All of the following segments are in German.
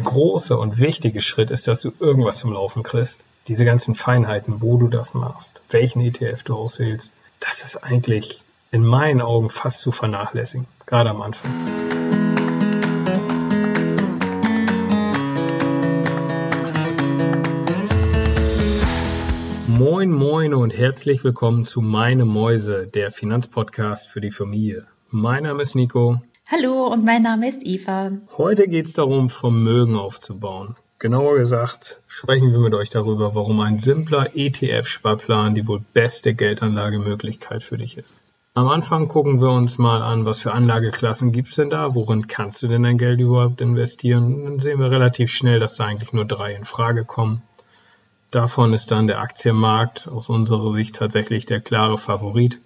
der große und wichtige Schritt ist, dass du irgendwas zum Laufen kriegst. Diese ganzen Feinheiten, wo du das machst, welchen ETF du auswählst, das ist eigentlich in meinen Augen fast zu vernachlässigen, gerade am Anfang. Moin, moin und herzlich willkommen zu Meine Mäuse, der Finanzpodcast für die Familie. Mein Name ist Nico. Hallo und mein Name ist Eva. Heute geht es darum, Vermögen aufzubauen. Genauer gesagt sprechen wir mit euch darüber, warum ein simpler ETF-Sparplan die wohl beste Geldanlagemöglichkeit für dich ist. Am Anfang gucken wir uns mal an, was für Anlageklassen gibt es denn da, worin kannst du denn dein Geld überhaupt investieren. Dann sehen wir relativ schnell, dass da eigentlich nur drei in Frage kommen. Davon ist dann der Aktienmarkt aus unserer Sicht tatsächlich der klare Favorit.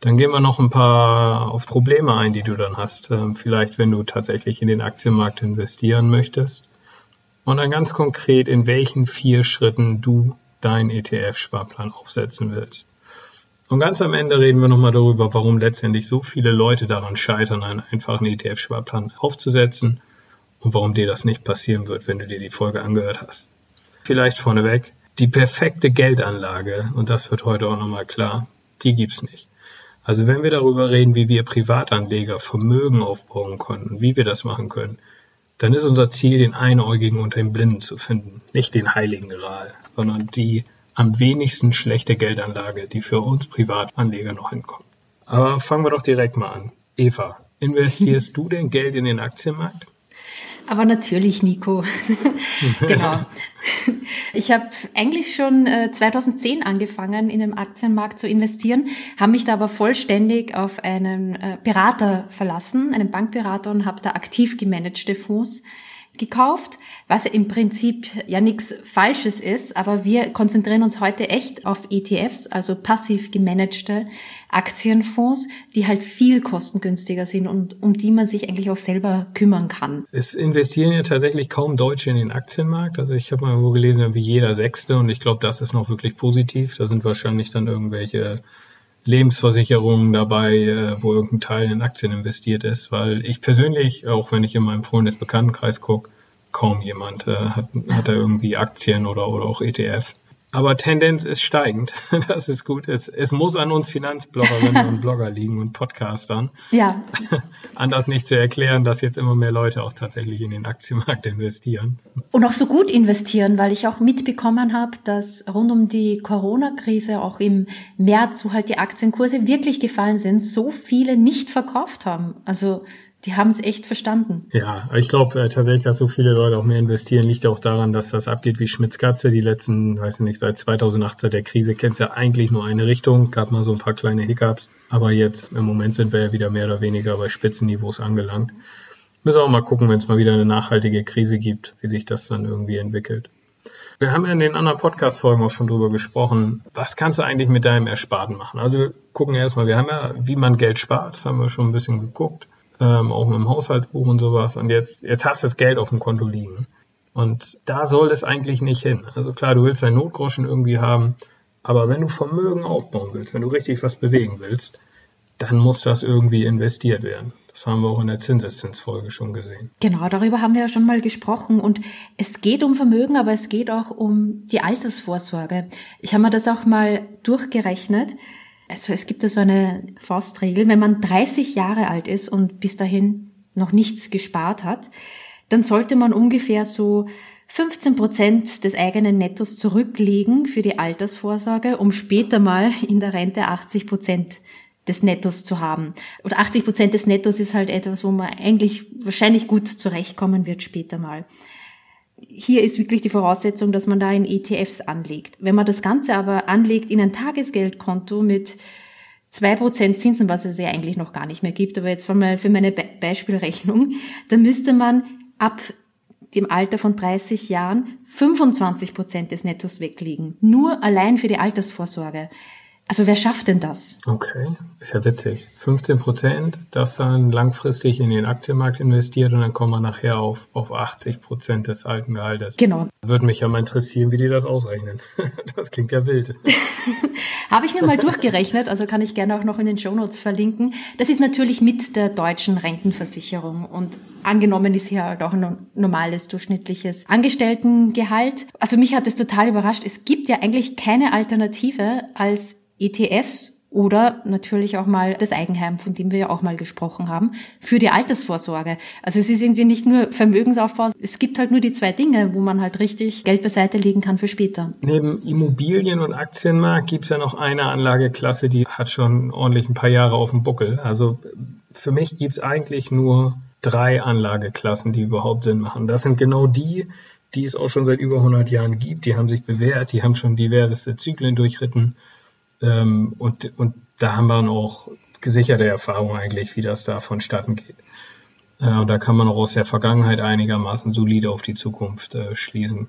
Dann gehen wir noch ein paar auf Probleme ein, die du dann hast. Ähm, vielleicht, wenn du tatsächlich in den Aktienmarkt investieren möchtest. Und dann ganz konkret, in welchen vier Schritten du deinen ETF-Sparplan aufsetzen willst. Und ganz am Ende reden wir nochmal darüber, warum letztendlich so viele Leute daran scheitern, einen einfachen ETF-Sparplan aufzusetzen und warum dir das nicht passieren wird, wenn du dir die Folge angehört hast. Vielleicht vorneweg, die perfekte Geldanlage, und das wird heute auch nochmal klar, die gibt's nicht. Also wenn wir darüber reden, wie wir Privatanleger Vermögen aufbauen können, wie wir das machen können, dann ist unser Ziel, den Einäugigen unter den Blinden zu finden. Nicht den heiligen Gral, sondern die am wenigsten schlechte Geldanlage, die für uns Privatanleger noch hinkommt. Aber fangen wir doch direkt mal an. Eva, investierst du denn Geld in den Aktienmarkt? Aber natürlich, Nico. genau. Ich habe eigentlich schon 2010 äh, angefangen, in den Aktienmarkt zu investieren, habe mich da aber vollständig auf einen äh, Berater verlassen, einen Bankberater und habe da aktiv gemanagte Fonds gekauft, was im Prinzip ja nichts Falsches ist, aber wir konzentrieren uns heute echt auf ETFs, also passiv gemanagte Aktienfonds, die halt viel kostengünstiger sind und um die man sich eigentlich auch selber kümmern kann. Es investieren ja tatsächlich kaum Deutsche in den Aktienmarkt. Also ich habe mal wo gelesen, wie jeder Sechste und ich glaube, das ist noch wirklich positiv. Da sind wahrscheinlich dann irgendwelche Lebensversicherungen dabei, äh, wo irgendein Teil in Aktien investiert ist, weil ich persönlich, auch wenn ich in meinem Freundesbekanntenkreis gucke, kaum jemand äh, hat, hat da irgendwie Aktien oder, oder auch ETF. Aber Tendenz ist steigend. Das ist gut. Es, es muss an uns Finanzbloggerinnen und Blogger liegen und Podcastern. Ja. Anders nicht zu erklären, dass jetzt immer mehr Leute auch tatsächlich in den Aktienmarkt investieren. Und auch so gut investieren, weil ich auch mitbekommen habe, dass rund um die Corona-Krise auch im März, wo halt die Aktienkurse wirklich gefallen sind, so viele nicht verkauft haben. Also die haben es echt verstanden. Ja, ich glaube äh, tatsächlich, dass so viele Leute auch mehr investieren, liegt auch daran, dass das abgeht wie Schmitz-Katze. Die letzten, weiß ich nicht, seit 2018 der Krise kennt es ja eigentlich nur eine Richtung. Gab mal so ein paar kleine Hiccups. Aber jetzt im Moment sind wir ja wieder mehr oder weniger bei Spitzenniveaus angelangt. Müssen auch mal gucken, wenn es mal wieder eine nachhaltige Krise gibt, wie sich das dann irgendwie entwickelt. Wir haben ja in den anderen Podcast-Folgen auch schon drüber gesprochen. Was kannst du eigentlich mit deinem Ersparten machen? Also wir gucken erstmal, wir haben ja, wie man Geld spart. Das haben wir schon ein bisschen geguckt ähm, auch mit dem Haushaltsbuch und sowas. Und jetzt, jetzt hast du das Geld auf dem Konto liegen. Und da soll es eigentlich nicht hin. Also klar, du willst deinen Notgroschen irgendwie haben, aber wenn du Vermögen aufbauen willst, wenn du richtig was bewegen willst, dann muss das irgendwie investiert werden. Das haben wir auch in der Zinseszinsfolge schon gesehen. Genau, darüber haben wir ja schon mal gesprochen. Und es geht um Vermögen, aber es geht auch um die Altersvorsorge. Ich habe mir das auch mal durchgerechnet also es gibt da so eine Faustregel, wenn man 30 Jahre alt ist und bis dahin noch nichts gespart hat, dann sollte man ungefähr so 15 Prozent des eigenen Nettos zurücklegen für die Altersvorsorge, um später mal in der Rente 80 Prozent des Nettos zu haben. Oder 80 Prozent des Nettos ist halt etwas, wo man eigentlich wahrscheinlich gut zurechtkommen wird später mal hier ist wirklich die Voraussetzung, dass man da in ETFs anlegt. Wenn man das Ganze aber anlegt in ein Tagesgeldkonto mit zwei Prozent Zinsen, was es ja eigentlich noch gar nicht mehr gibt, aber jetzt für meine Beispielrechnung, dann müsste man ab dem Alter von 30 Jahren 25 Prozent des Nettos weglegen. Nur allein für die Altersvorsorge. Also wer schafft denn das? Okay, ist ja witzig. 15 Prozent, das dann langfristig in den Aktienmarkt investiert und dann kommen wir nachher auf, auf 80 Prozent des alten Gehaltes. Genau. Würde mich ja mal interessieren, wie die das ausrechnen. Das klingt ja wild. Habe ich mir mal durchgerechnet, also kann ich gerne auch noch in den Shownotes verlinken. Das ist natürlich mit der deutschen Rentenversicherung und angenommen ist hier halt auch ein normales, durchschnittliches Angestelltengehalt. Also mich hat es total überrascht. Es gibt ja eigentlich keine Alternative als ETFs oder natürlich auch mal das Eigenheim, von dem wir ja auch mal gesprochen haben, für die Altersvorsorge. Also es ist irgendwie nicht nur Vermögensaufbau, es gibt halt nur die zwei Dinge, wo man halt richtig Geld beiseite legen kann für später. Neben Immobilien und Aktienmarkt gibt es ja noch eine Anlageklasse, die hat schon ordentlich ein paar Jahre auf dem Buckel. Also für mich gibt es eigentlich nur drei Anlageklassen, die überhaupt Sinn machen. Das sind genau die, die es auch schon seit über 100 Jahren gibt. Die haben sich bewährt, die haben schon diverseste Zyklen durchritten ähm, und, und da haben wir auch gesicherte Erfahrung eigentlich, wie das da vonstatten geht. Äh, und da kann man auch aus der Vergangenheit einigermaßen solide auf die Zukunft äh, schließen.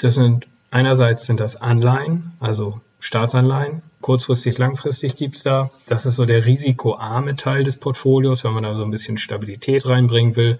Das sind einerseits sind das Anleihen, also Staatsanleihen. Kurzfristig, langfristig gibt's da. Das ist so der risikoarme Teil des Portfolios, wenn man da so ein bisschen Stabilität reinbringen will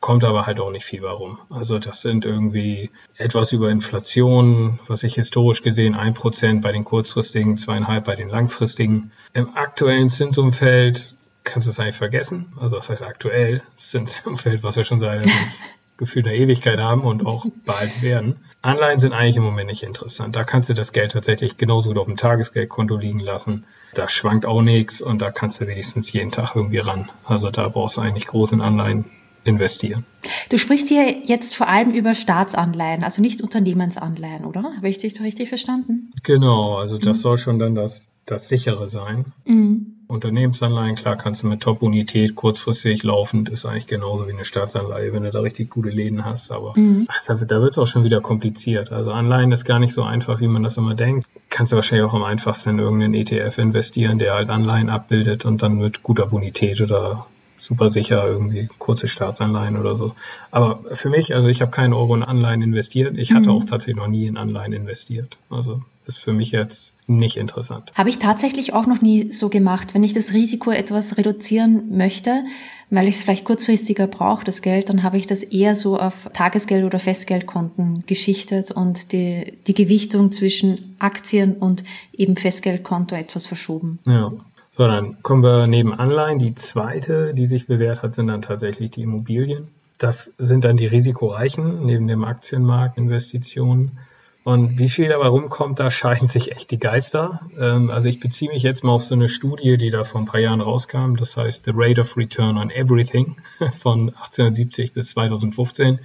kommt aber halt auch nicht viel warum. Also das sind irgendwie etwas über Inflation, was ich historisch gesehen ein Prozent bei den kurzfristigen, zweieinhalb bei den langfristigen. Im aktuellen Zinsumfeld kannst du es eigentlich vergessen. Also das heißt aktuell Zinsumfeld, was wir schon seit gefühlt einer Ewigkeit haben und auch bald werden. Anleihen sind eigentlich im Moment nicht interessant. Da kannst du das Geld tatsächlich genauso gut auf dem Tagesgeldkonto liegen lassen. Da schwankt auch nichts und da kannst du wenigstens jeden Tag irgendwie ran. Also da brauchst du eigentlich großen Anleihen investieren. Du sprichst hier jetzt vor allem über Staatsanleihen, also nicht Unternehmensanleihen, oder? Habe ich dich richtig verstanden? Genau, also das mhm. soll schon dann das, das sichere sein. Mhm. Unternehmensanleihen, klar, kannst du mit Top-Bonität kurzfristig laufend, ist eigentlich genauso wie eine Staatsanleihe, wenn du da richtig gute Läden hast. Aber mhm. also, da wird es auch schon wieder kompliziert. Also Anleihen ist gar nicht so einfach, wie man das immer denkt. Kannst du wahrscheinlich auch am einfachsten in irgendeinen ETF investieren, der halt Anleihen abbildet und dann mit guter Bonität oder super sicher, irgendwie kurze Staatsanleihen oder so. Aber für mich, also ich habe keinen Euro in Anleihen investiert. Ich hatte mhm. auch tatsächlich noch nie in Anleihen investiert. Also ist für mich jetzt nicht interessant. Habe ich tatsächlich auch noch nie so gemacht. Wenn ich das Risiko etwas reduzieren möchte, weil ich es vielleicht kurzfristiger brauche, das Geld, dann habe ich das eher so auf Tagesgeld- oder Festgeldkonten geschichtet und die, die Gewichtung zwischen Aktien und eben Festgeldkonto etwas verschoben. Ja, so, dann kommen wir neben Anleihen. Die zweite, die sich bewährt hat, sind dann tatsächlich die Immobilien. Das sind dann die risikoreichen neben dem Aktienmarkt Investitionen. Und wie viel dabei rumkommt, da scheiden sich echt die Geister. Ähm, also ich beziehe mich jetzt mal auf so eine Studie, die da vor ein paar Jahren rauskam. Das heißt The Rate of Return on Everything von 1870 bis 2015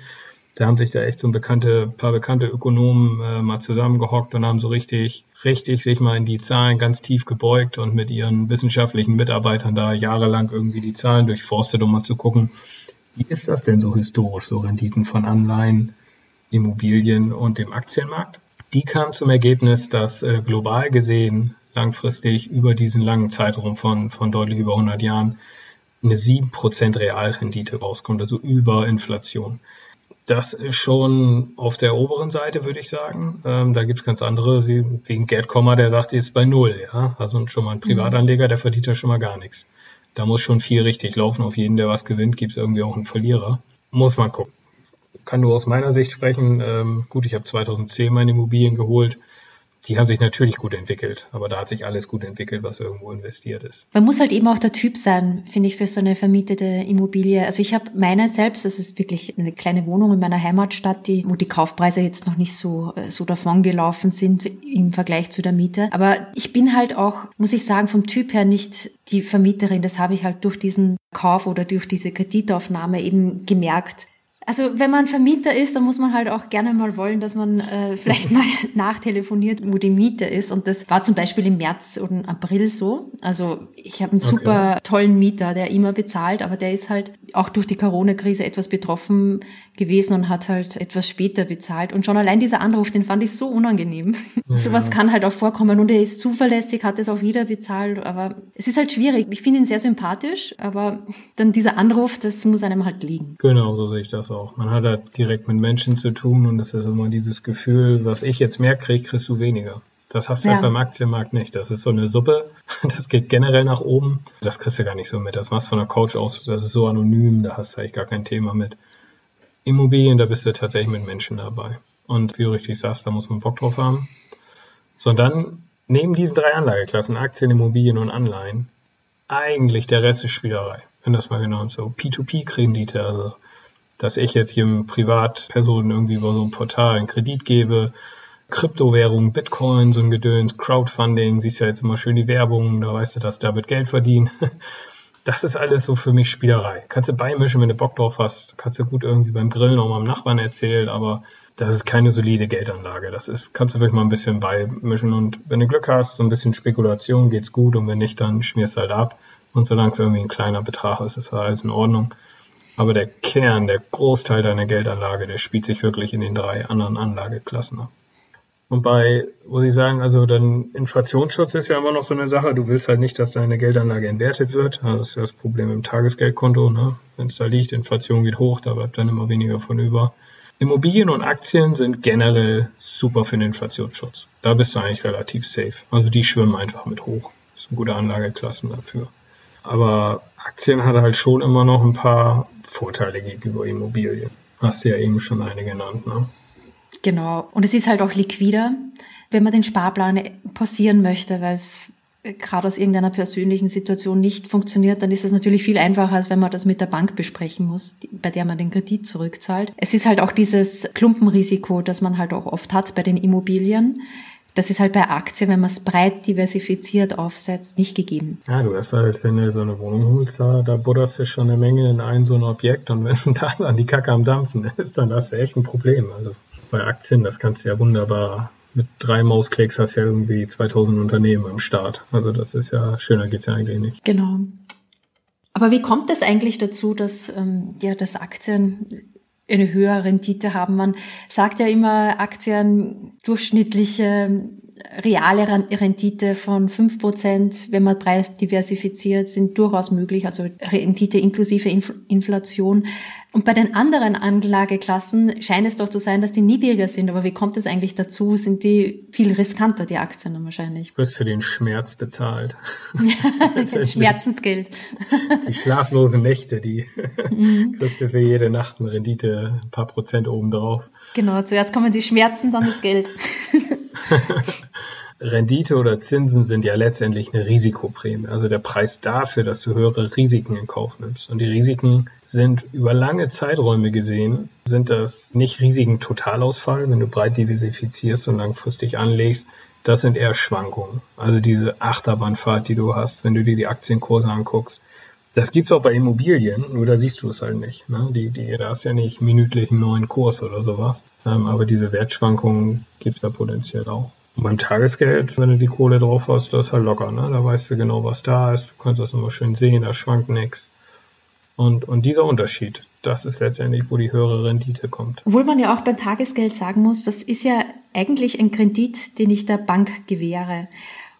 da haben sich da echt so ein bekannte, paar bekannte Ökonomen äh, mal zusammengehockt und haben so richtig, richtig sich mal in die Zahlen ganz tief gebeugt und mit ihren wissenschaftlichen Mitarbeitern da jahrelang irgendwie die Zahlen durchforstet, um mal zu gucken, wie ist das denn so historisch, so Renditen von Anleihen, Immobilien und dem Aktienmarkt? Die kamen zum Ergebnis, dass äh, global gesehen langfristig über diesen langen Zeitraum von, von deutlich über 100 Jahren eine 7% Realrendite rauskommt, also über Inflation. Das ist schon auf der oberen Seite, würde ich sagen. Ähm, da gibt es ganz andere, sie, wegen Gerd Kommer, der sagt, die ist bei null. Ja? Also schon mal ein mhm. Privatanleger, der verdient ja schon mal gar nichts. Da muss schon viel richtig laufen. Auf jeden, der was gewinnt, gibt es irgendwie auch einen Verlierer. Muss man gucken. Kann nur aus meiner Sicht sprechen. Ähm, gut, ich habe 2010 meine Immobilien geholt die haben sich natürlich gut entwickelt, aber da hat sich alles gut entwickelt, was irgendwo investiert ist. Man muss halt eben auch der Typ sein, finde ich, für so eine vermietete Immobilie. Also ich habe meine selbst, das ist wirklich eine kleine Wohnung in meiner Heimatstadt, die, wo die Kaufpreise jetzt noch nicht so, so davon gelaufen sind im Vergleich zu der Miete. Aber ich bin halt auch, muss ich sagen, vom Typ her nicht die Vermieterin. Das habe ich halt durch diesen Kauf oder durch diese Kreditaufnahme eben gemerkt, also wenn man Vermieter ist, dann muss man halt auch gerne mal wollen, dass man äh, vielleicht mal nachtelefoniert, wo die Miete ist. Und das war zum Beispiel im März und April so. Also ich habe einen super okay. tollen Mieter, der immer bezahlt, aber der ist halt auch durch die Corona-Krise etwas betroffen gewesen und hat halt etwas später bezahlt. Und schon allein dieser Anruf, den fand ich so unangenehm. Ja. Sowas kann halt auch vorkommen. Und er ist zuverlässig, hat es auch wieder bezahlt. Aber es ist halt schwierig. Ich finde ihn sehr sympathisch, aber dann dieser Anruf, das muss einem halt liegen. Genau, so sehe ich das auch. Man hat halt direkt mit Menschen zu tun und das ist immer dieses Gefühl, was ich jetzt mehr kriege, kriegst du weniger. Das hast du halt ja. halt beim Aktienmarkt nicht. Das ist so eine Suppe, das geht generell nach oben. Das kriegst du gar nicht so mit. Das machst du von der Couch aus, das ist so anonym, da hast du eigentlich gar kein Thema mit. Immobilien, da bist du tatsächlich mit Menschen dabei. Und wie du richtig sagst, da muss man Bock drauf haben. So, und dann neben diesen drei Anlageklassen, Aktien, Immobilien und Anleihen, eigentlich der Rest ist Spielerei. Wenn das mal genau so P2P-Kredite, also dass ich jetzt jedem Privatpersonen irgendwie über so ein Portal einen Kredit gebe, Kryptowährungen, Bitcoin, so ein Gedöns, Crowdfunding, siehst ja jetzt immer schön die Werbung, da weißt du, dass da wird Geld verdient. Das ist alles so für mich Spielerei. Kannst du beimischen, wenn du Bock drauf hast. Kannst du gut irgendwie beim Grillen auch mal am Nachbarn erzählen, aber das ist keine solide Geldanlage. Das ist, kannst du wirklich mal ein bisschen beimischen und wenn du Glück hast, so ein bisschen Spekulation geht's gut und wenn nicht, dann schmierst du halt ab. Und solange es irgendwie ein kleiner Betrag ist, ist alles in Ordnung. Aber der Kern, der Großteil deiner Geldanlage, der spielt sich wirklich in den drei anderen Anlageklassen ab. Und bei, wo Sie sagen, also dann Inflationsschutz ist ja immer noch so eine Sache. Du willst halt nicht, dass deine Geldanlage entwertet wird. Das ist ja das Problem im Tagesgeldkonto. Ne? Wenn es da liegt, Inflation geht hoch, da bleibt dann immer weniger von über. Immobilien und Aktien sind generell super für den Inflationsschutz. Da bist du eigentlich relativ safe. Also die schwimmen einfach mit hoch. Das sind gute Anlageklassen dafür. Aber Aktien hat halt schon immer noch ein paar Vorteile gegenüber Immobilien. Hast du ja eben schon eine genannt, ne? Genau. Und es ist halt auch liquider, wenn man den Sparplan passieren möchte, weil es gerade aus irgendeiner persönlichen Situation nicht funktioniert, dann ist es natürlich viel einfacher, als wenn man das mit der Bank besprechen muss, bei der man den Kredit zurückzahlt. Es ist halt auch dieses Klumpenrisiko, das man halt auch oft hat bei den Immobilien. Das ist halt bei Aktien, wenn man es breit diversifiziert aufsetzt, nicht gegeben. Ja, du hast halt, wenn du so eine Wohnung holst, da, da budderst du schon eine Menge in ein so ein Objekt und wenn da dann die Kacke am Dampfen ist, dann hast du echt ein Problem. Also bei Aktien, das kannst du ja wunderbar mit drei Mausklicks hast ja irgendwie 2000 Unternehmen am Start. Also das ist ja, schöner geht's ja eigentlich nicht. Genau. Aber wie kommt es eigentlich dazu, dass, ähm, ja, dass Aktien eine höhere Rendite haben? Man sagt ja immer, Aktien durchschnittliche reale Rendite von fünf Prozent, wenn man preisdiversifiziert, sind durchaus möglich, also Rendite inklusive Inflation. Und bei den anderen Anlageklassen scheint es doch zu sein, dass die niedriger sind. Aber wie kommt es eigentlich dazu? Sind die viel riskanter, die Aktien dann wahrscheinlich? Du wirst für den Schmerz bezahlt. das Schmerzensgeld. Die schlaflosen Nächte, die mhm. kriegst du für jede Nacht eine Rendite ein paar Prozent obendrauf. Genau, zuerst kommen die Schmerzen, dann das Geld. Rendite oder Zinsen sind ja letztendlich eine Risikoprämie, also der Preis dafür, dass du höhere Risiken in Kauf nimmst. Und die Risiken sind über lange Zeiträume gesehen, sind das nicht Risiken Totalausfall, wenn du breit diversifizierst und langfristig anlegst, das sind eher Schwankungen. Also diese Achterbahnfahrt, die du hast, wenn du dir die Aktienkurse anguckst. Das gibt's auch bei Immobilien, nur da siehst du es halt nicht. Ne? Die, die, da ist ja nicht minütlich einen neuen Kurs oder sowas. Ähm, aber diese Wertschwankungen gibt's da potenziell auch. Beim Tagesgeld, wenn du die Kohle drauf hast, das ist halt locker, ne? Da weißt du genau, was da ist. Du kannst das immer schön sehen, da schwankt nichts. Und, und dieser Unterschied, das ist letztendlich, wo die höhere Rendite kommt. Obwohl man ja auch beim Tagesgeld sagen muss, das ist ja eigentlich ein Kredit, den ich der Bank gewähre.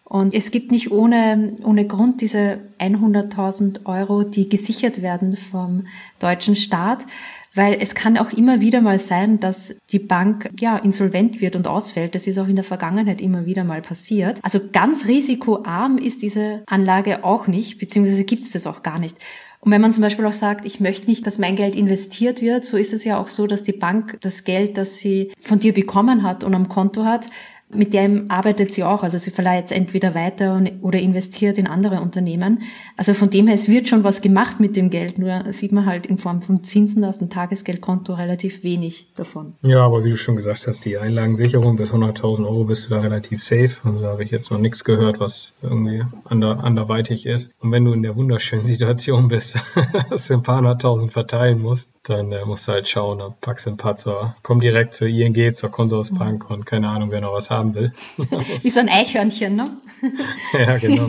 Und es gibt nicht ohne, ohne Grund diese 100.000 Euro, die gesichert werden vom deutschen Staat, weil es kann auch immer wieder mal sein, dass die Bank ja insolvent wird und ausfällt. Das ist auch in der Vergangenheit immer wieder mal passiert. Also ganz risikoarm ist diese Anlage auch nicht, beziehungsweise gibt es das auch gar nicht. Und wenn man zum Beispiel auch sagt, ich möchte nicht, dass mein Geld investiert wird, so ist es ja auch so, dass die Bank das Geld, das sie von dir bekommen hat und am Konto hat, mit dem arbeitet sie auch. Also sie verleiht es entweder weiter oder investiert in andere Unternehmen. Also von dem her, es wird schon was gemacht mit dem Geld, nur sieht man halt in Form von Zinsen auf dem Tagesgeldkonto relativ wenig davon. Ja, aber wie du schon gesagt hast, die Einlagensicherung bis 100.000 Euro bist du da relativ safe. Also da habe ich jetzt noch nichts gehört, was irgendwie ander, anderweitig ist. Und wenn du in der wunderschönen Situation bist, dass du ein paar hunderttausend verteilen musst, dann äh, musst du halt schauen, dann packst du ein paar zur, komm direkt zur ING, zur Konsorsbank mhm. und keine Ahnung, wer noch was haben will. Wie so ein Eichhörnchen, ne? ja, genau.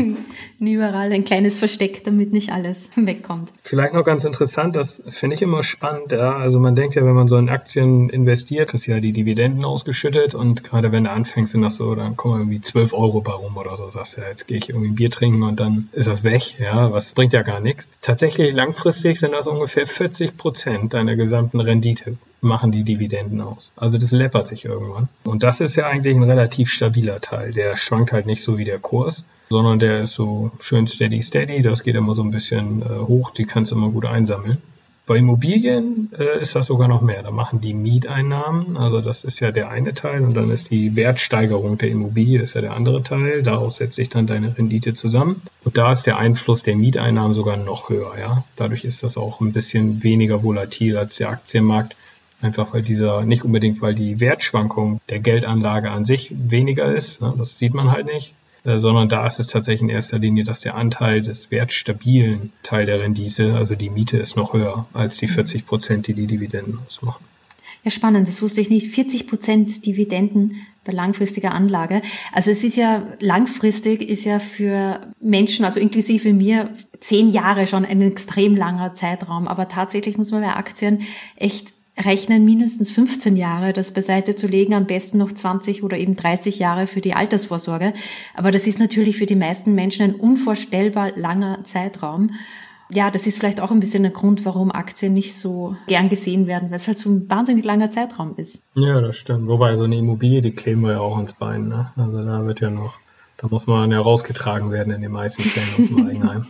Überall ein kleines Versteck, damit nicht alles wegkommt. Vielleicht noch ganz interessant, das finde ich immer spannend, ja. Also man denkt ja, wenn man so in Aktien investiert, ist ja die Dividenden ausgeschüttet und gerade wenn du anfängst, sind das so, dann kommen irgendwie 12 Euro bei rum oder so, sagst du ja, jetzt gehe ich irgendwie ein Bier trinken und dann ist das weg, ja, was bringt ja gar nichts. Tatsächlich langfristig sind das ungefähr 40 Prozent deiner gesamten Rendite machen die Dividenden aus. Also das läppert sich irgendwann. Und das ist ja eigentlich ein relativ stabiler Teil. Der schwankt halt nicht so wie der Kurs, sondern der ist so schön steady steady. Das geht immer so ein bisschen äh, hoch. Die kannst du immer gut einsammeln. Bei Immobilien äh, ist das sogar noch mehr. Da machen die Mieteinnahmen, also das ist ja der eine Teil, und dann ist die Wertsteigerung der Immobilie, das ist ja der andere Teil. Daraus setzt sich dann deine Rendite zusammen. Und da ist der Einfluss der Mieteinnahmen sogar noch höher. Ja? Dadurch ist das auch ein bisschen weniger volatil als der Aktienmarkt. Einfach weil dieser, nicht unbedingt, weil die Wertschwankung der Geldanlage an sich weniger ist. Ne? Das sieht man halt nicht. Äh, sondern da ist es tatsächlich in erster Linie, dass der Anteil des wertstabilen Teil der Rendite, also die Miete, ist noch höher als die 40 Prozent, die die Dividenden ausmachen. Ja, spannend, das wusste ich nicht. 40 Prozent Dividenden bei langfristiger Anlage. Also es ist ja langfristig, ist ja für Menschen, also inklusive mir, zehn Jahre schon ein extrem langer Zeitraum. Aber tatsächlich muss man bei Aktien echt rechnen, mindestens 15 Jahre das beiseite zu legen, am besten noch 20 oder eben 30 Jahre für die Altersvorsorge. Aber das ist natürlich für die meisten Menschen ein unvorstellbar langer Zeitraum. Ja, das ist vielleicht auch ein bisschen der Grund, warum Aktien nicht so gern gesehen werden, weil es halt so ein wahnsinnig langer Zeitraum ist. Ja, das stimmt. Wobei so eine Immobilie, die kleben wir ja auch ins Bein. Ne? Also da wird ja noch, da muss man ja rausgetragen werden in den meisten Fällen aus dem Eigenheim.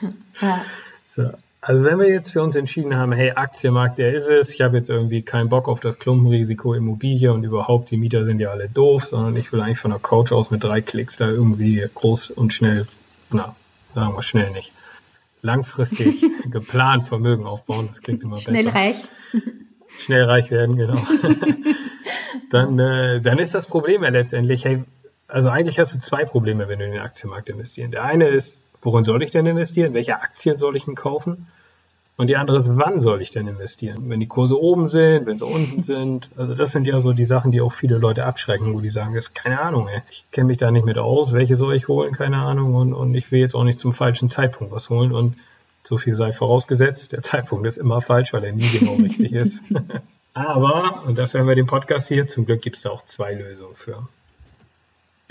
ja. So. Also wenn wir jetzt für uns entschieden haben, hey, Aktienmarkt, der ist es, ich habe jetzt irgendwie keinen Bock auf das Klumpenrisiko Immobilie und überhaupt, die Mieter sind ja alle doof, sondern ich will eigentlich von der Couch aus mit drei Klicks da irgendwie groß und schnell, na, sagen wir schnell nicht, langfristig geplant Vermögen aufbauen, das klingt immer besser. Schnell reich. Schnell reich werden, genau. dann, äh, dann ist das Problem ja letztendlich, hey, also eigentlich hast du zwei Probleme, wenn du in den Aktienmarkt investieren. Der eine ist, worin soll ich denn investieren? Welche Aktie soll ich denn kaufen? Und die andere ist, wann soll ich denn investieren? Wenn die Kurse oben sind, wenn sie unten sind. Also das sind ja so die Sachen, die auch viele Leute abschrecken, wo die sagen, das ist keine Ahnung, ey. ich kenne mich da nicht mit aus, welche soll ich holen, keine Ahnung. Und, und ich will jetzt auch nicht zum falschen Zeitpunkt was holen. Und so viel sei vorausgesetzt, der Zeitpunkt ist immer falsch, weil er nie genau richtig ist. Aber, und dafür haben wir den Podcast hier, zum Glück gibt es da auch zwei Lösungen für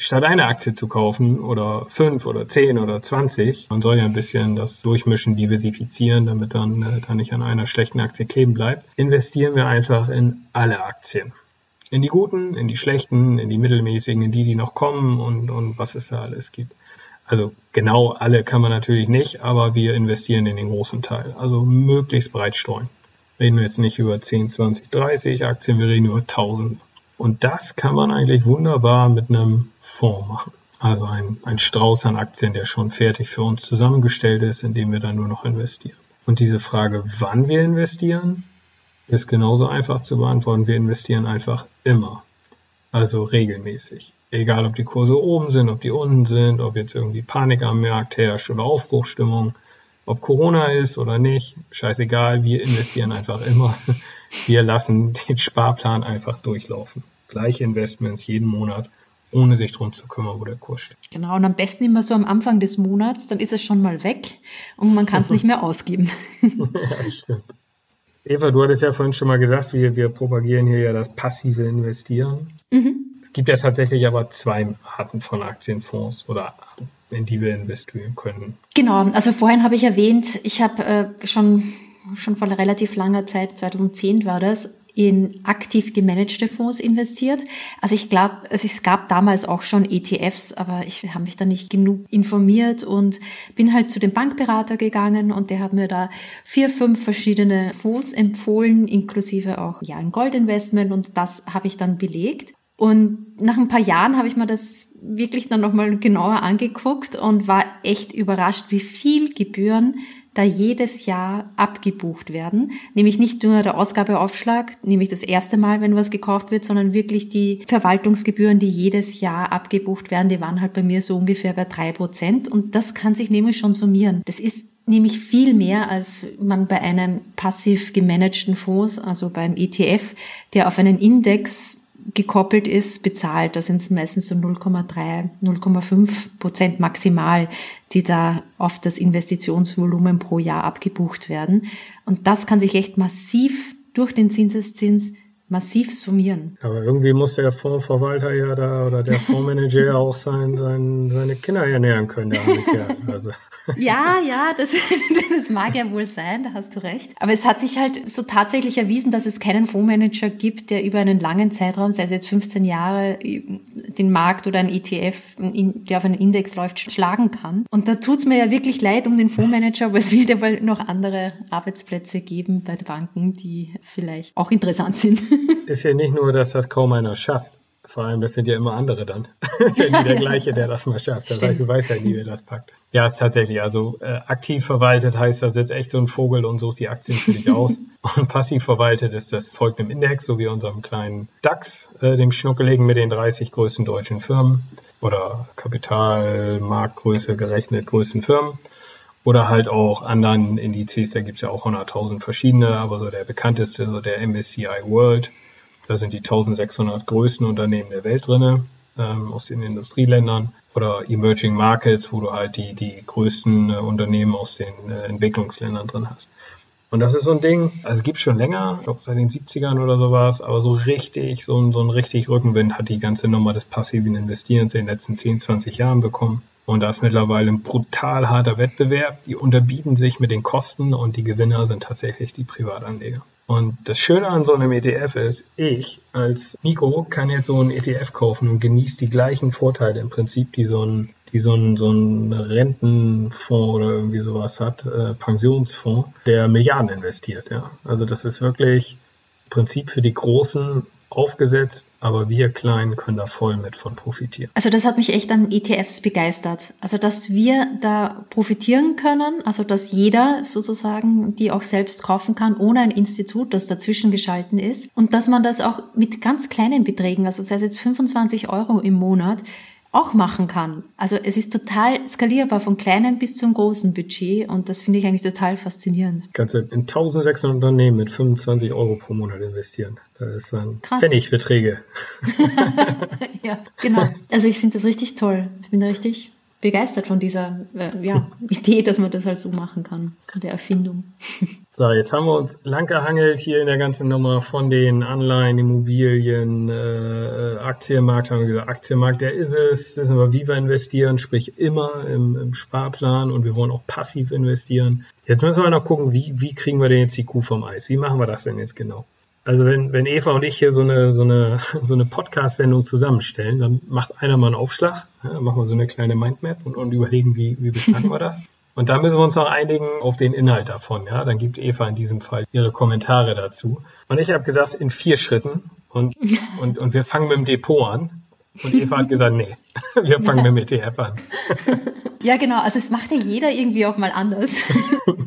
statt eine Aktie zu kaufen oder fünf oder zehn oder zwanzig, man soll ja ein bisschen das Durchmischen, diversifizieren, damit dann, äh, dann nicht an einer schlechten Aktie kleben bleibt, investieren wir einfach in alle Aktien. In die guten, in die schlechten, in die mittelmäßigen, in die, die noch kommen und, und was es da alles gibt. Also genau alle kann man natürlich nicht, aber wir investieren in den großen Teil. Also möglichst breit streuen. Reden wir jetzt nicht über 10, 20, 30 Aktien, wir reden über 1000 und das kann man eigentlich wunderbar mit einem Fonds machen. Also ein, ein Strauß an Aktien, der schon fertig für uns zusammengestellt ist, in dem wir dann nur noch investieren. Und diese Frage, wann wir investieren, ist genauso einfach zu beantworten. Wir investieren einfach immer. Also regelmäßig. Egal, ob die Kurse oben sind, ob die unten sind, ob jetzt irgendwie Panik am Markt herrscht oder Aufbruchstimmung, ob Corona ist oder nicht. Scheißegal, wir investieren einfach immer. Wir lassen den Sparplan einfach durchlaufen gleiche Investments jeden Monat, ohne sich darum zu kümmern, wo der Kurs steht. Genau, und am besten immer so am Anfang des Monats, dann ist es schon mal weg und man kann es nicht mehr ausgeben. ja, stimmt. Eva, du hattest ja vorhin schon mal gesagt, wir, wir propagieren hier ja das passive Investieren. Mhm. Es gibt ja tatsächlich aber zwei Arten von Aktienfonds oder in die wir investieren können. Genau, also vorhin habe ich erwähnt, ich habe äh, schon, schon vor relativ langer Zeit, 2010 war das, in aktiv gemanagte Fonds investiert. Also ich glaube, es gab damals auch schon ETFs, aber ich habe mich da nicht genug informiert und bin halt zu dem Bankberater gegangen und der hat mir da vier, fünf verschiedene Fonds empfohlen, inklusive auch ja ein Goldinvestment und das habe ich dann belegt. Und nach ein paar Jahren habe ich mir das wirklich dann nochmal genauer angeguckt und war echt überrascht, wie viel Gebühren da jedes Jahr abgebucht werden. Nämlich nicht nur der Ausgabeaufschlag, nämlich das erste Mal, wenn was gekauft wird, sondern wirklich die Verwaltungsgebühren, die jedes Jahr abgebucht werden, die waren halt bei mir so ungefähr bei drei Prozent. Und das kann sich nämlich schon summieren. Das ist nämlich viel mehr, als man bei einem passiv gemanagten Fonds, also beim ETF, der auf einen Index gekoppelt ist, bezahlt. Da sind es meistens so 0,3, 0,5 Prozent maximal, die da auf das Investitionsvolumen pro Jahr abgebucht werden. Und das kann sich echt massiv durch den Zinseszins massiv summieren. Aber irgendwie muss der Fondsverwalter ja da oder der Fondsmanager ja auch sein, sein, seine Kinder ernähren können. Also. Ja, ja, das, das mag ja wohl sein, da hast du recht. Aber es hat sich halt so tatsächlich erwiesen, dass es keinen Fondsmanager gibt, der über einen langen Zeitraum, sei es jetzt 15 Jahre, den Markt oder ein ETF, der auf einen Index läuft, schlagen kann. Und da tut's mir ja wirklich leid um den Fondsmanager, aber es wird ja wohl noch andere Arbeitsplätze geben bei Banken, die vielleicht auch interessant sind. Ist ja nicht nur, dass das kaum einer schafft. Vor allem, das sind ja immer andere dann. ist ja nie der gleiche, der das mal schafft. Das heißt, du weißt ja nie, wer das packt. Ja, ist tatsächlich. Also äh, aktiv verwaltet heißt, da sitzt echt so ein Vogel und sucht die Aktien für dich aus. Und passiv verwaltet ist das folgt einem Index, so wie unserem kleinen DAX, äh, dem Schnuckeligen mit den 30 größten deutschen Firmen oder Kapitalmarktgröße gerechnet größten Firmen. Oder halt auch anderen Indizes, da gibt es ja auch 100.000 verschiedene, aber so der bekannteste, so der MSCI World, da sind die 1600 größten Unternehmen der Welt drinne, ähm, aus den Industrieländern. Oder Emerging Markets, wo du halt die, die größten äh, Unternehmen aus den äh, Entwicklungsländern drin hast. Und das ist so ein Ding, also es gibt schon länger, ich glaube seit den 70ern oder so war es, aber so richtig, so so ein richtig Rückenwind hat die ganze Nummer des passiven Investierens in den letzten 10, 20 Jahren bekommen. Und da ist mittlerweile ein brutal harter Wettbewerb. Die unterbieten sich mit den Kosten und die Gewinner sind tatsächlich die Privatanleger. Und das Schöne an so einem ETF ist, ich als Nico kann jetzt so einen ETF kaufen und genieße die gleichen Vorteile im Prinzip, die so ein, die so ein, so ein Rentenfonds oder irgendwie sowas hat, äh, Pensionsfonds, der Milliarden investiert. Ja. Also das ist wirklich Prinzip für die Großen aufgesetzt, aber wir Kleinen können da voll mit von profitieren. Also das hat mich echt an ETFs begeistert. Also dass wir da profitieren können, also dass jeder sozusagen die auch selbst kaufen kann, ohne ein Institut, das dazwischen geschalten ist. Und dass man das auch mit ganz kleinen Beträgen, also sei es jetzt 25 Euro im Monat, auch machen kann. Also es ist total skalierbar von kleinem bis zum großen Budget und das finde ich eigentlich total faszinierend. Kannst du in 1600 Unternehmen mit 25 Euro pro Monat investieren. Das ist dann Krass. Pfennigbeträge. ja, genau. Also ich finde das richtig toll. Ich bin da richtig begeistert von dieser äh, ja, Idee, dass man das halt so machen kann, der Erfindung. So, jetzt haben wir uns lang gehangelt hier in der ganzen Nummer von den Anleihen, Immobilien, äh, Aktienmarkt, haben wir gesagt, Aktienmarkt, der ist es, wissen wir, wie wir investieren, sprich immer im, im Sparplan und wir wollen auch passiv investieren. Jetzt müssen wir noch gucken, wie, wie kriegen wir denn jetzt die Kuh vom Eis? Wie machen wir das denn jetzt genau? Also wenn, wenn Eva und ich hier so eine, so eine, so eine Podcast-Sendung zusammenstellen, dann macht einer mal einen Aufschlag, ja, machen wir so eine kleine Mindmap und, und überlegen, wie, wie beschlagen wir das. Und da müssen wir uns noch einigen auf den Inhalt davon. Ja, dann gibt Eva in diesem Fall ihre Kommentare dazu. Und ich habe gesagt, in vier Schritten. Und, und, und wir fangen mit dem Depot an. Und Eva hat gesagt, nee, wir fangen ja. mit dem ETF an. Ja, genau. Also es macht ja jeder irgendwie auch mal anders.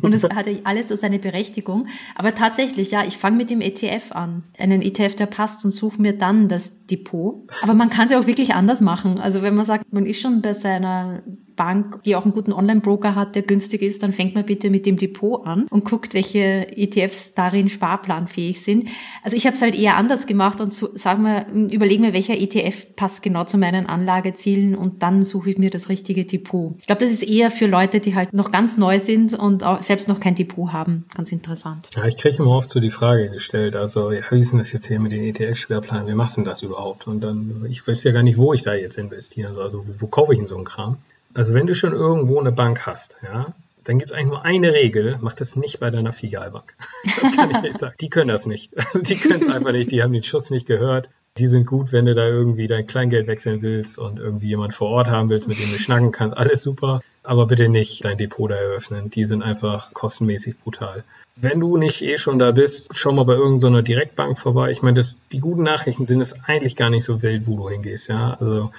Und es hat ja alles so seine Berechtigung. Aber tatsächlich, ja, ich fange mit dem ETF an. Einen ETF, der passt und suche mir dann das Depot. Aber man kann es ja auch wirklich anders machen. Also wenn man sagt, man ist schon bei seiner Bank, die auch einen guten Online-Broker hat, der günstig ist, dann fängt man bitte mit dem Depot an und guckt, welche ETFs darin sparplanfähig sind. Also ich habe es halt eher anders gemacht und so, sagen wir, überlegen wir, welcher ETF passt genau zu meinen Anlagezielen und dann suche ich mir das richtige Depot. Ich glaube, das ist eher für Leute, die halt noch ganz neu sind und auch selbst noch kein Depot haben. Ganz interessant. Ja, ich kriege immer oft so die Frage gestellt, also ja, wie ist denn das jetzt hier mit den ETF-Sparplan? Wie machst du denn das überhaupt? Und dann, ich weiß ja gar nicht, wo ich da jetzt investieren soll. Also wo, wo kaufe ich denn so einen Kram? Also wenn du schon irgendwo eine Bank hast, ja, dann gibt es eigentlich nur eine Regel, mach das nicht bei deiner Filialbank. Das kann ich nicht sagen. Die können das nicht. Also die können es einfach nicht, die haben den Schuss nicht gehört. Die sind gut, wenn du da irgendwie dein Kleingeld wechseln willst und irgendwie jemand vor Ort haben willst, mit dem du schnacken kannst. Alles super, aber bitte nicht dein Depot da eröffnen. Die sind einfach kostenmäßig brutal. Wenn du nicht eh schon da bist, schau mal bei irgendeiner Direktbank vorbei. Ich meine, das, die guten Nachrichten sind es eigentlich gar nicht so wild, wo du hingehst. Ja, also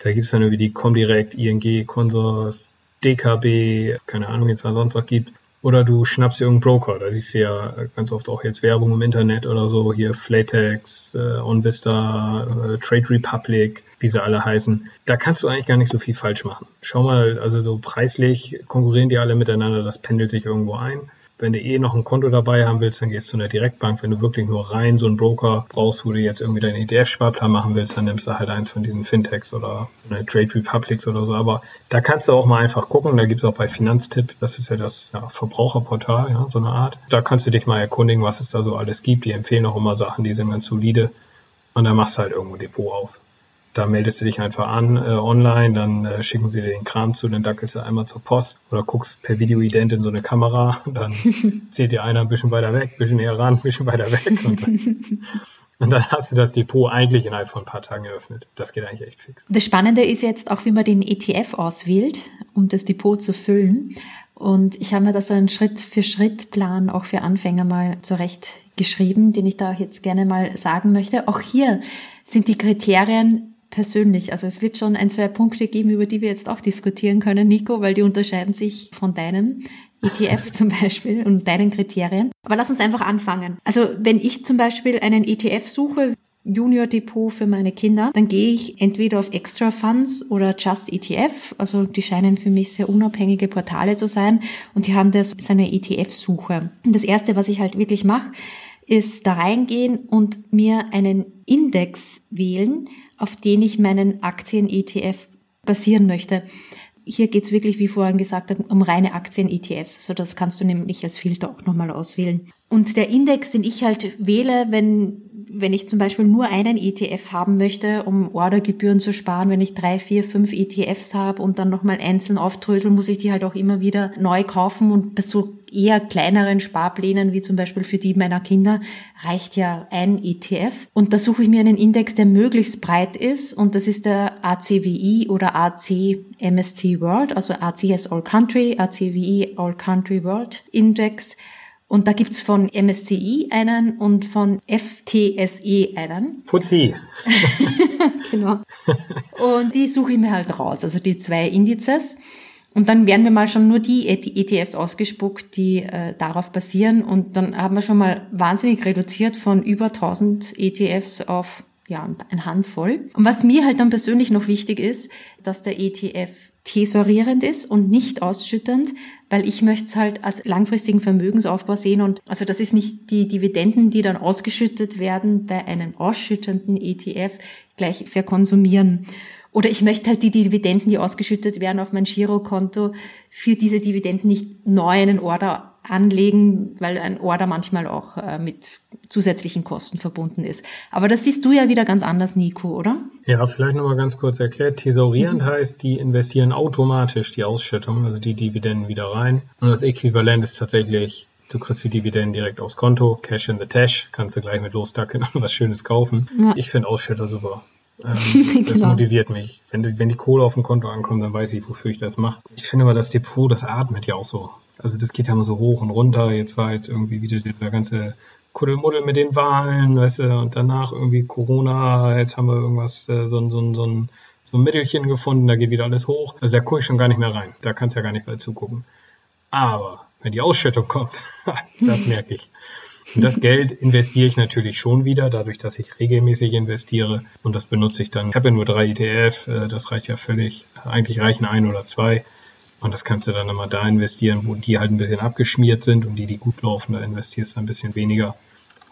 da gibt es dann irgendwie die Comdirect, ING, Consors, DKB, keine Ahnung, jetzt was sonst noch gibt. Oder du schnappst irgendeinen Broker. Da siehst du ja ganz oft auch jetzt Werbung im Internet oder so. Hier Flatex, äh, OnVista, äh, Trade Republic, wie sie alle heißen. Da kannst du eigentlich gar nicht so viel falsch machen. Schau mal, also so preislich konkurrieren die alle miteinander. Das pendelt sich irgendwo ein. Wenn du eh noch ein Konto dabei haben willst, dann gehst du zu einer Direktbank. Wenn du wirklich nur rein so einen Broker brauchst, wo du jetzt irgendwie deinen ETF-Sparplan machen willst, dann nimmst du halt eins von diesen Fintechs oder eine Trade Republics oder so. Aber da kannst du auch mal einfach gucken. Da gibt es auch bei Finanztipp, das ist ja das ja, Verbraucherportal, ja, so eine Art. Da kannst du dich mal erkundigen, was es da so alles gibt. Die empfehlen auch immer Sachen, die sind ganz solide. Und dann machst du halt irgendwo Depot auf. Da meldest du dich einfach an äh, online, dann äh, schicken sie dir den Kram zu, dann dackelst du einmal zur Post oder guckst per Videoident in so eine Kamera, dann zählt dir einer ein bisschen weiter weg, ein bisschen näher ran, ein bisschen weiter weg und dann, und dann hast du das Depot eigentlich innerhalb von ein paar Tagen eröffnet. Das geht eigentlich echt fix. Das Spannende ist jetzt auch, wie man den ETF auswählt, um das Depot zu füllen. Und ich habe mir da so einen Schritt-für-Schritt-Plan auch für Anfänger mal zurecht geschrieben, den ich da jetzt gerne mal sagen möchte. Auch hier sind die Kriterien persönlich. Also es wird schon ein, zwei Punkte geben, über die wir jetzt auch diskutieren können, Nico, weil die unterscheiden sich von deinem ETF zum Beispiel und deinen Kriterien. Aber lass uns einfach anfangen. Also wenn ich zum Beispiel einen ETF suche, Junior Depot für meine Kinder, dann gehe ich entweder auf Extra Funds oder Just ETF. Also die scheinen für mich sehr unabhängige Portale zu sein und die haben da so eine ETF-Suche. Und das erste, was ich halt wirklich mache, ist da reingehen und mir einen Index wählen, auf den ich meinen Aktien-ETF basieren möchte. Hier geht's wirklich, wie vorhin gesagt, um reine Aktien-ETFs. Also das kannst du nämlich als Filter auch nochmal auswählen. Und der Index, den ich halt wähle, wenn wenn ich zum Beispiel nur einen ETF haben möchte, um Ordergebühren zu sparen, wenn ich drei, vier, fünf ETFs habe und dann nochmal einzeln aufdröseln, muss ich die halt auch immer wieder neu kaufen und bei so eher kleineren Sparplänen, wie zum Beispiel für die meiner Kinder, reicht ja ein ETF. Und da suche ich mir einen Index, der möglichst breit ist und das ist der ACWI oder AC MSC World, also ACS All Country, ACWI All Country World Index. Und da gibt's von MSCI einen und von FTSE einen. Fuzzi. genau. Und die suche ich mir halt raus, also die zwei Indizes. Und dann werden mir mal schon nur die ETFs ausgespuckt, die äh, darauf basieren. Und dann haben wir schon mal wahnsinnig reduziert von über 1000 ETFs auf ja, ein Handvoll. Und was mir halt dann persönlich noch wichtig ist, dass der ETF tesorierend ist und nicht ausschüttend, weil ich möchte es halt als langfristigen Vermögensaufbau sehen und also das ist nicht die Dividenden, die dann ausgeschüttet werden bei einem ausschüttenden ETF gleich verkonsumieren. Oder ich möchte halt die Dividenden, die ausgeschüttet werden auf mein Girokonto, für diese Dividenden nicht neu einen Order anlegen, weil ein Order manchmal auch äh, mit zusätzlichen Kosten verbunden ist. Aber das siehst du ja wieder ganz anders, Nico, oder? Ja, vielleicht nochmal ganz kurz erklärt. Tesorierend mhm. heißt, die investieren automatisch die Ausschüttung, also die Dividenden wieder rein. Und das Äquivalent ist tatsächlich Du kriegst die Dividenden direkt aufs Konto, Cash in the Tash, kannst du gleich mit losdacken und was Schönes kaufen. Ja. Ich finde Ausschütter super. Ähm, das genau. motiviert mich. Wenn, wenn die Kohle auf dem Konto ankommt, dann weiß ich, wofür ich das mache. Ich finde aber, das Depot, das atmet ja auch so. Also das geht ja immer so hoch und runter. Jetzt war jetzt irgendwie wieder der ganze Kuddelmuddel mit den Wahlen, weißt du, und danach irgendwie Corona, jetzt haben wir irgendwas, äh, so, so, so, ein, so ein Mittelchen gefunden, da geht wieder alles hoch. Also da gucke ich schon gar nicht mehr rein. Da kannst du ja gar nicht mehr zugucken. Aber wenn die Ausschüttung kommt, das merke ich. Und das Geld investiere ich natürlich schon wieder, dadurch, dass ich regelmäßig investiere. Und das benutze ich dann. Ich habe ja nur drei ETF, äh, das reicht ja völlig. Eigentlich reichen ein oder zwei. Und das kannst du dann immer da investieren, wo die halt ein bisschen abgeschmiert sind und die, die gut laufen, da investierst du ein bisschen weniger.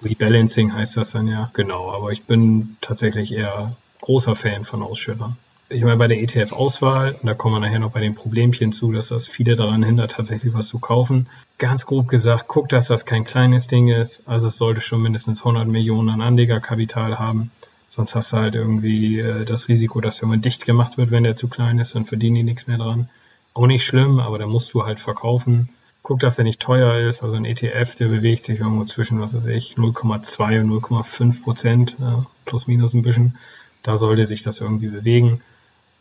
Rebalancing heißt das dann ja. Genau, aber ich bin tatsächlich eher großer Fan von Ausschüttern. Ich meine, bei der ETF-Auswahl, da kommen wir nachher noch bei den Problemchen zu, dass das viele daran hindert, tatsächlich was zu kaufen. Ganz grob gesagt, guck, dass das kein kleines Ding ist. Also es sollte schon mindestens 100 Millionen an Anlegerkapital haben. Sonst hast du halt irgendwie äh, das Risiko, dass der mal dicht gemacht wird, wenn der zu klein ist, dann verdienen die nichts mehr dran auch nicht schlimm, aber da musst du halt verkaufen. Guck, dass er nicht teuer ist. Also ein ETF, der bewegt sich irgendwo zwischen, was weiß ich, 0,2 und 0,5 Prozent, plus minus ein bisschen. Da sollte sich das irgendwie bewegen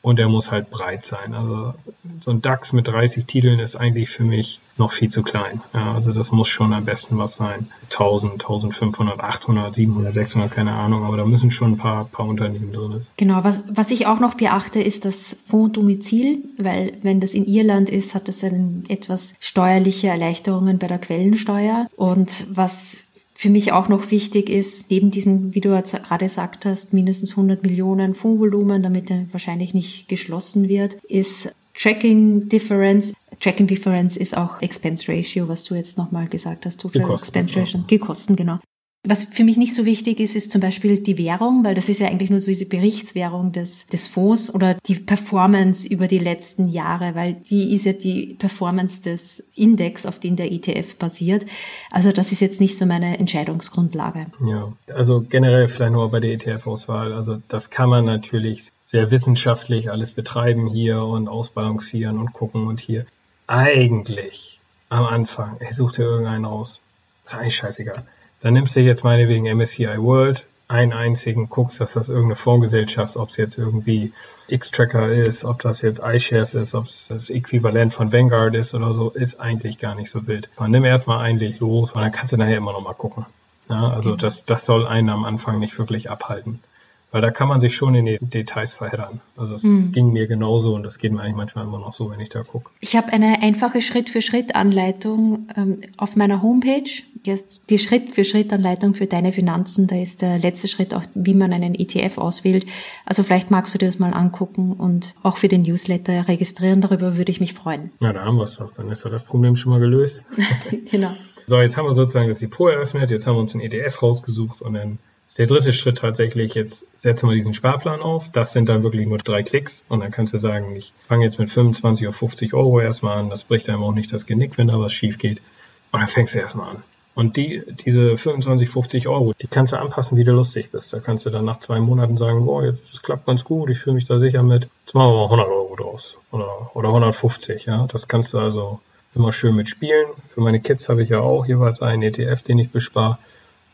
und er muss halt breit sein. Also so ein DAX mit 30 Titeln ist eigentlich für mich noch viel zu klein. Ja, also das muss schon am besten was sein. 1000, 1500, 800, 700, 600, keine Ahnung, aber da müssen schon ein paar, paar Unternehmen drin sein. Genau, was, was ich auch noch beachte, ist das Fonddomizil, weil wenn das in Irland ist, hat das dann etwas steuerliche Erleichterungen bei der Quellensteuer. Und was für mich auch noch wichtig ist, neben diesen, wie du jetzt gerade gesagt hast, mindestens 100 Millionen Fondsvolumen, damit er wahrscheinlich nicht geschlossen wird, ist Tracking Difference. Tracking Difference ist auch Expense Ratio, was du jetzt nochmal gesagt hast. Total Expense Ratio. Die Kosten, genau. Was für mich nicht so wichtig ist, ist zum Beispiel die Währung, weil das ist ja eigentlich nur so diese Berichtswährung des, des Fonds oder die Performance über die letzten Jahre, weil die ist ja die Performance des Index, auf den der ETF basiert. Also das ist jetzt nicht so meine Entscheidungsgrundlage. Ja, also generell vielleicht nur bei der ETF-Auswahl. Also das kann man natürlich sehr wissenschaftlich alles betreiben hier und ausbalancieren und gucken und hier. Eigentlich am Anfang, ich such dir irgendeinen raus. Ist eigentlich scheißegal dann nimmst du jetzt meinetwegen MSCI World, einen einzigen, guckst, dass das irgendeine Fondsgesellschaft, ob es jetzt irgendwie X-Tracker ist, ob das jetzt iShares ist, ob es das Äquivalent von Vanguard ist oder so, ist eigentlich gar nicht so wild. Man nimm erstmal eigentlich los und dann kannst du nachher immer noch mal gucken. Ja, also das, das soll einen am Anfang nicht wirklich abhalten. Weil da kann man sich schon in die Details verheddern. Also es mhm. ging mir genauso und das geht mir eigentlich manchmal immer noch so, wenn ich da gucke. Ich habe eine einfache Schritt-für-Schritt-Anleitung ähm, auf meiner Homepage. Jetzt die Schritt-für-Schritt-Anleitung für deine Finanzen. Da ist der letzte Schritt auch, wie man einen ETF auswählt. Also vielleicht magst du dir das mal angucken und auch für den Newsletter registrieren. Darüber würde ich mich freuen. Ja, da haben wir es doch. Dann ist ja das Problem schon mal gelöst. genau. So, jetzt haben wir sozusagen das Depot eröffnet. Jetzt haben wir uns ein ETF rausgesucht und dann ist der dritte Schritt tatsächlich, jetzt setzen wir diesen Sparplan auf. Das sind dann wirklich nur drei Klicks und dann kannst du sagen, ich fange jetzt mit 25 oder 50 Euro erstmal an. Das bricht einem auch nicht das Genick, wenn da was schief geht. Und dann fängst du erstmal an. Und die, diese 25, 50 Euro, die kannst du anpassen, wie du lustig bist. Da kannst du dann nach zwei Monaten sagen, boah, jetzt, das klappt ganz gut, ich fühle mich da sicher mit. Jetzt machen wir mal 100 Euro draus. Oder, oder 150, ja. Das kannst du also immer schön mitspielen. Für meine Kids habe ich ja auch jeweils einen ETF, den ich bespare.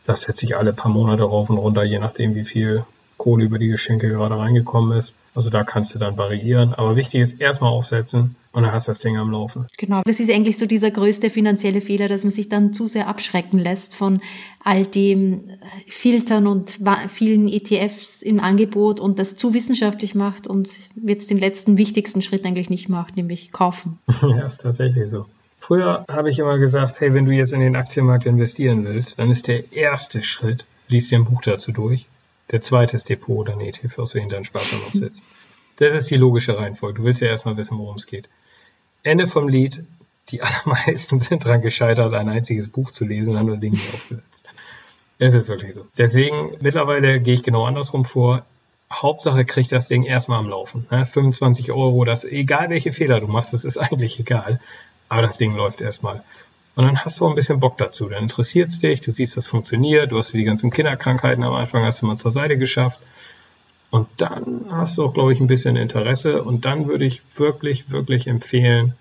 Das setzt sich alle paar Monate rauf und runter, je nachdem, wie viel Kohle über die Geschenke gerade reingekommen ist. Also da kannst du dann variieren. Aber wichtig ist erstmal aufsetzen und dann hast du das Ding am Laufen. Genau. Das ist eigentlich so dieser größte finanzielle Fehler, dass man sich dann zu sehr abschrecken lässt von all dem Filtern und vielen ETFs im Angebot und das zu wissenschaftlich macht und jetzt den letzten wichtigsten Schritt eigentlich nicht macht, nämlich kaufen. ja, ist tatsächlich so. Früher habe ich immer gesagt, hey, wenn du jetzt in den Aktienmarkt investieren willst, dann ist der erste Schritt, liest dir ein Buch dazu durch. Der zweite ist Depot oder ein ETF, aus dem deinen Sparplan aufsetzt. Das ist die logische Reihenfolge. Du willst ja erstmal wissen, worum es geht. Ende vom Lied. Die allermeisten sind daran gescheitert, ein einziges Buch zu lesen und haben das Ding nicht aufgesetzt. Es ist wirklich so. Deswegen, mittlerweile gehe ich genau andersrum vor. Hauptsache kriegt das Ding erstmal am Laufen. 25 Euro, das, egal welche Fehler du machst, das ist eigentlich egal aber das Ding läuft erstmal. Und dann hast du auch ein bisschen Bock dazu. Dann interessiert es dich, du siehst, das funktioniert, du hast für die ganzen Kinderkrankheiten am Anfang hast du mal zur Seite geschafft. Und dann hast du auch, glaube ich, ein bisschen Interesse. Und dann würde ich wirklich, wirklich empfehlen,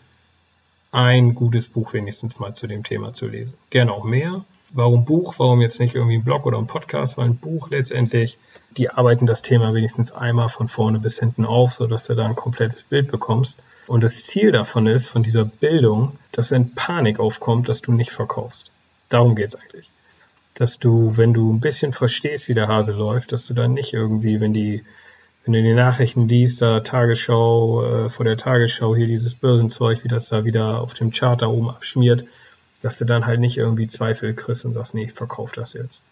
ein gutes Buch wenigstens mal zu dem Thema zu lesen. Gerne auch mehr. Warum Buch? Warum jetzt nicht irgendwie ein Blog oder ein Podcast? Weil ein Buch letztendlich, die arbeiten das Thema wenigstens einmal von vorne bis hinten auf, sodass du da ein komplettes Bild bekommst. Und das Ziel davon ist, von dieser Bildung, dass wenn Panik aufkommt, dass du nicht verkaufst. Darum geht es eigentlich. Dass du, wenn du ein bisschen verstehst, wie der Hase läuft, dass du dann nicht irgendwie, wenn die, wenn du die Nachrichten liest, da Tagesschau, äh, vor der Tagesschau hier dieses Börsenzeug, wie das da wieder auf dem Chart da oben abschmiert, dass du dann halt nicht irgendwie Zweifel kriegst und sagst, nee, ich verkaufe das jetzt.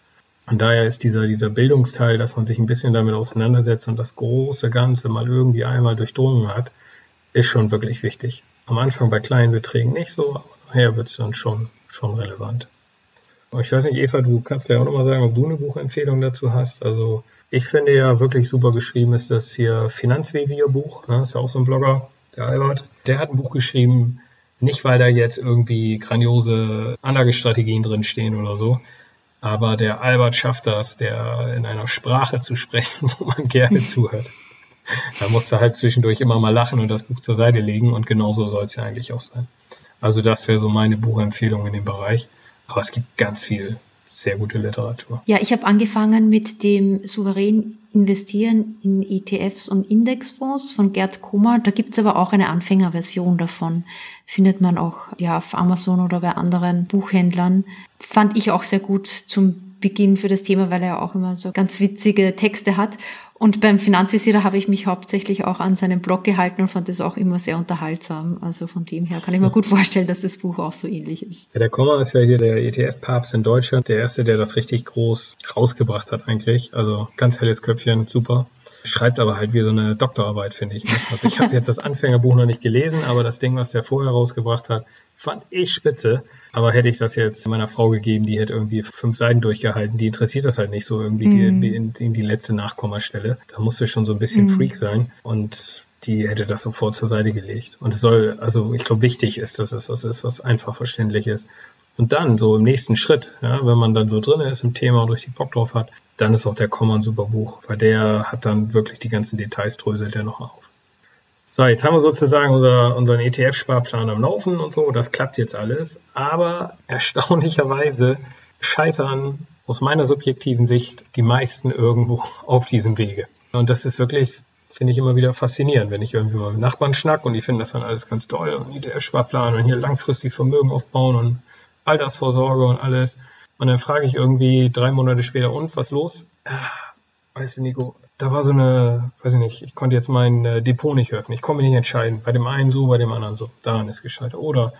Und daher ist dieser, dieser Bildungsteil, dass man sich ein bisschen damit auseinandersetzt und das große Ganze mal irgendwie einmal durchdrungen hat, ist schon wirklich wichtig. Am Anfang bei kleinen Beträgen nicht so, aber nachher wird es dann schon, schon relevant. Ich weiß nicht, Eva, du kannst gleich auch nochmal sagen, ob du eine Buchempfehlung dazu hast. Also ich finde ja wirklich super geschrieben ist das hier Finanzvisier-Buch. Ne? Ist ja auch so ein Blogger, der Albert. Der hat ein Buch geschrieben, nicht weil da jetzt irgendwie grandiose Anlagestrategien drin stehen oder so, aber der Albert schafft das, der in einer Sprache zu sprechen, wo man gerne zuhört da musst du halt zwischendurch immer mal lachen und das Buch zur Seite legen und genauso soll es ja eigentlich auch sein. Also das wäre so meine Buchempfehlung in dem Bereich. Aber es gibt ganz viel sehr gute Literatur. Ja, ich habe angefangen mit dem souverän investieren in ETFs und Indexfonds von Gerd Kummer. Da gibt's aber auch eine Anfängerversion davon. Findet man auch ja auf Amazon oder bei anderen Buchhändlern. Fand ich auch sehr gut zum Beginn für das Thema, weil er auch immer so ganz witzige Texte hat. Und beim Finanzvisier habe ich mich hauptsächlich auch an seinem Blog gehalten und fand das auch immer sehr unterhaltsam. Also von dem her kann ich mir gut vorstellen, dass das Buch auch so ähnlich ist. Ja, der Komma ist ja hier der ETF-Papst in Deutschland, der erste, der das richtig groß rausgebracht hat eigentlich. Also ganz helles Köpfchen, super. Schreibt aber halt wie so eine Doktorarbeit, finde ich. Ne? Also ich habe jetzt das Anfängerbuch noch nicht gelesen, aber das Ding, was der vorher rausgebracht hat, fand ich spitze. Aber hätte ich das jetzt meiner Frau gegeben, die hätte irgendwie fünf Seiten durchgehalten, die interessiert das halt nicht so irgendwie mm. die, in, in, die letzte Nachkommastelle. Da musste schon so ein bisschen mm. Freak sein. Und die hätte das sofort zur Seite gelegt. Und es soll, also ich glaube, wichtig ist, dass es was ist, was einfach verständlich ist. Und dann, so im nächsten Schritt, ja, wenn man dann so drin ist im Thema und richtig Bock drauf hat, dann ist auch der Komma ein super Buch, weil der hat dann wirklich die ganzen Details, dröselt der noch auf. So, jetzt haben wir sozusagen unser, unseren ETF-Sparplan am Laufen und so, das klappt jetzt alles, aber erstaunlicherweise scheitern aus meiner subjektiven Sicht die meisten irgendwo auf diesem Wege. Und das ist wirklich finde ich immer wieder faszinierend, wenn ich irgendwie mal mit Nachbarn schnack und die finden das dann alles ganz toll und ETF-Sparplan und hier langfristig Vermögen aufbauen und Altersvorsorge und alles. Und dann frage ich irgendwie drei Monate später, und was los? Ah, weißt du, Nico, da war so eine, weiß ich nicht, ich konnte jetzt mein äh, Depot nicht öffnen. Ich konnte mich nicht entscheiden. Bei dem einen so, bei dem anderen so. Daran ist gescheitert. Oder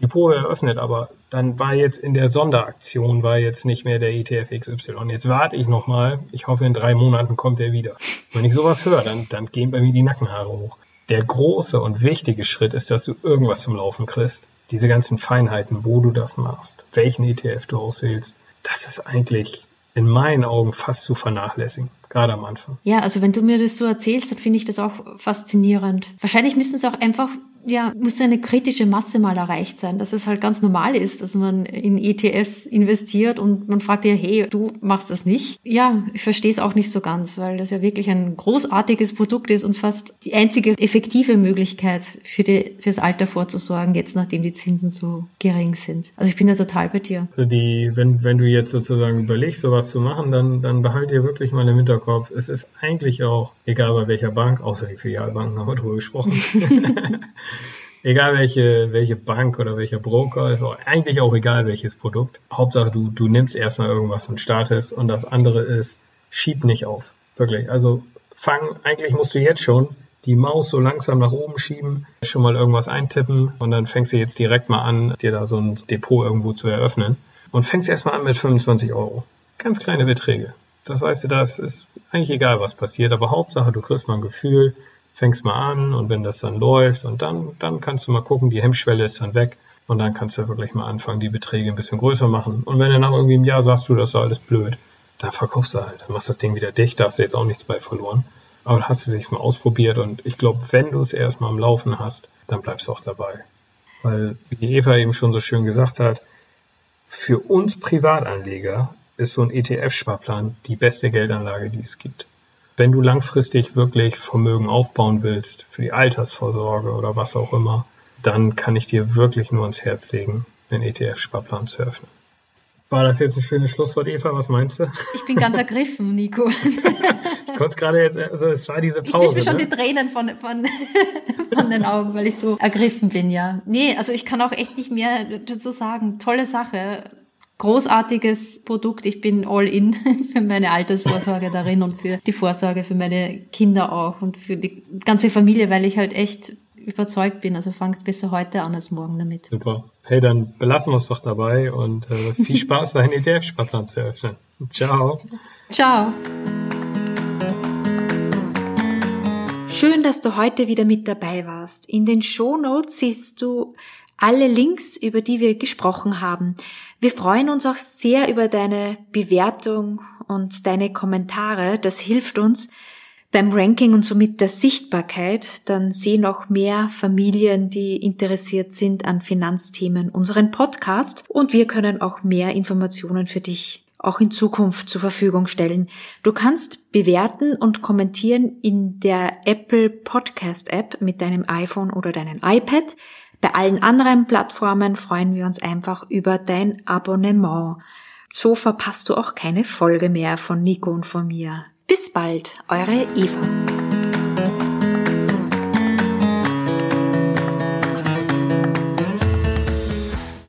Depot eröffnet, aber dann war jetzt in der Sonderaktion war jetzt nicht mehr der ETF XY. Jetzt warte ich nochmal. Ich hoffe, in drei Monaten kommt er wieder. Wenn ich sowas höre, dann, dann gehen bei mir die Nackenhaare hoch. Der große und wichtige Schritt ist, dass du irgendwas zum Laufen kriegst. Diese ganzen Feinheiten, wo du das machst, welchen ETF du auswählst, das ist eigentlich in meinen Augen fast zu vernachlässigen, gerade am Anfang. Ja, also wenn du mir das so erzählst, dann finde ich das auch faszinierend. Wahrscheinlich müssen es auch einfach ja, muss eine kritische Masse mal erreicht sein, dass es halt ganz normal ist, dass man in ETFs investiert und man fragt ja, hey, du machst das nicht. Ja, ich verstehe es auch nicht so ganz, weil das ja wirklich ein großartiges Produkt ist und fast die einzige effektive Möglichkeit für die, fürs Alter vorzusorgen, jetzt nachdem die Zinsen so gering sind. Also ich bin da total bei dir. Also die, wenn, wenn du jetzt sozusagen überlegst, sowas zu machen, dann, dann behalt dir wirklich mal im Hinterkopf, es ist eigentlich auch, egal bei welcher Bank, außer die Filialbanken haben wir drüber gesprochen, egal welche, welche Bank oder welcher Broker, ist auch eigentlich auch egal welches Produkt. Hauptsache du, du nimmst erstmal irgendwas und startest und das andere ist, schieb nicht auf. Wirklich. Also fang, eigentlich musst du jetzt schon die Maus so langsam nach oben schieben, schon mal irgendwas eintippen und dann fängst du jetzt direkt mal an, dir da so ein Depot irgendwo zu eröffnen und fängst erstmal an mit 25 Euro. Ganz kleine Beträge. Das weißt du, das ist eigentlich egal, was passiert, aber Hauptsache, du kriegst mal ein Gefühl, fängst mal an und wenn das dann läuft und dann, dann kannst du mal gucken, die Hemmschwelle ist dann weg und dann kannst du wirklich mal anfangen, die Beträge ein bisschen größer machen. Und wenn du nach irgendwie einem Jahr sagst, du, das ist alles blöd, dann verkaufst du halt, dann machst das Ding wieder dicht, da hast du jetzt auch nichts bei verloren. Aber dann hast du dich mal ausprobiert und ich glaube, wenn du es erstmal am Laufen hast, dann bleibst du auch dabei. Weil, wie Eva eben schon so schön gesagt hat, für uns Privatanleger ist so ein ETF-Sparplan die beste Geldanlage, die es gibt wenn du langfristig wirklich Vermögen aufbauen willst, für die Altersvorsorge oder was auch immer, dann kann ich dir wirklich nur ans Herz legen, einen ETF-Sparplan zu öffnen. War das jetzt ein schönes Schlusswort, Eva? Was meinst du? Ich bin ganz ergriffen, Nico. ich konnte gerade jetzt, also es war diese Pause. Ich mir schon ne? die Tränen von, von, von den Augen, weil ich so ergriffen bin, ja. Nee, also ich kann auch echt nicht mehr dazu sagen. Tolle Sache großartiges Produkt. Ich bin all in für meine Altersvorsorge darin und für die Vorsorge für meine Kinder auch und für die ganze Familie, weil ich halt echt überzeugt bin. Also fangt besser heute an als morgen damit. Super. Hey, dann belassen wir es doch dabei und äh, viel Spaß, deinen ETF-Sparplan zu eröffnen. Ciao. Ciao. Schön, dass du heute wieder mit dabei warst. In den Show Notes siehst du alle Links, über die wir gesprochen haben. Wir freuen uns auch sehr über deine Bewertung und deine Kommentare. Das hilft uns beim Ranking und somit der Sichtbarkeit. Dann sehen auch mehr Familien, die interessiert sind an Finanzthemen, unseren Podcast und wir können auch mehr Informationen für dich auch in Zukunft zur Verfügung stellen. Du kannst bewerten und kommentieren in der Apple Podcast App mit deinem iPhone oder deinem iPad. Bei allen anderen Plattformen freuen wir uns einfach über dein Abonnement. So verpasst du auch keine Folge mehr von Nico und von mir. Bis bald, eure Eva.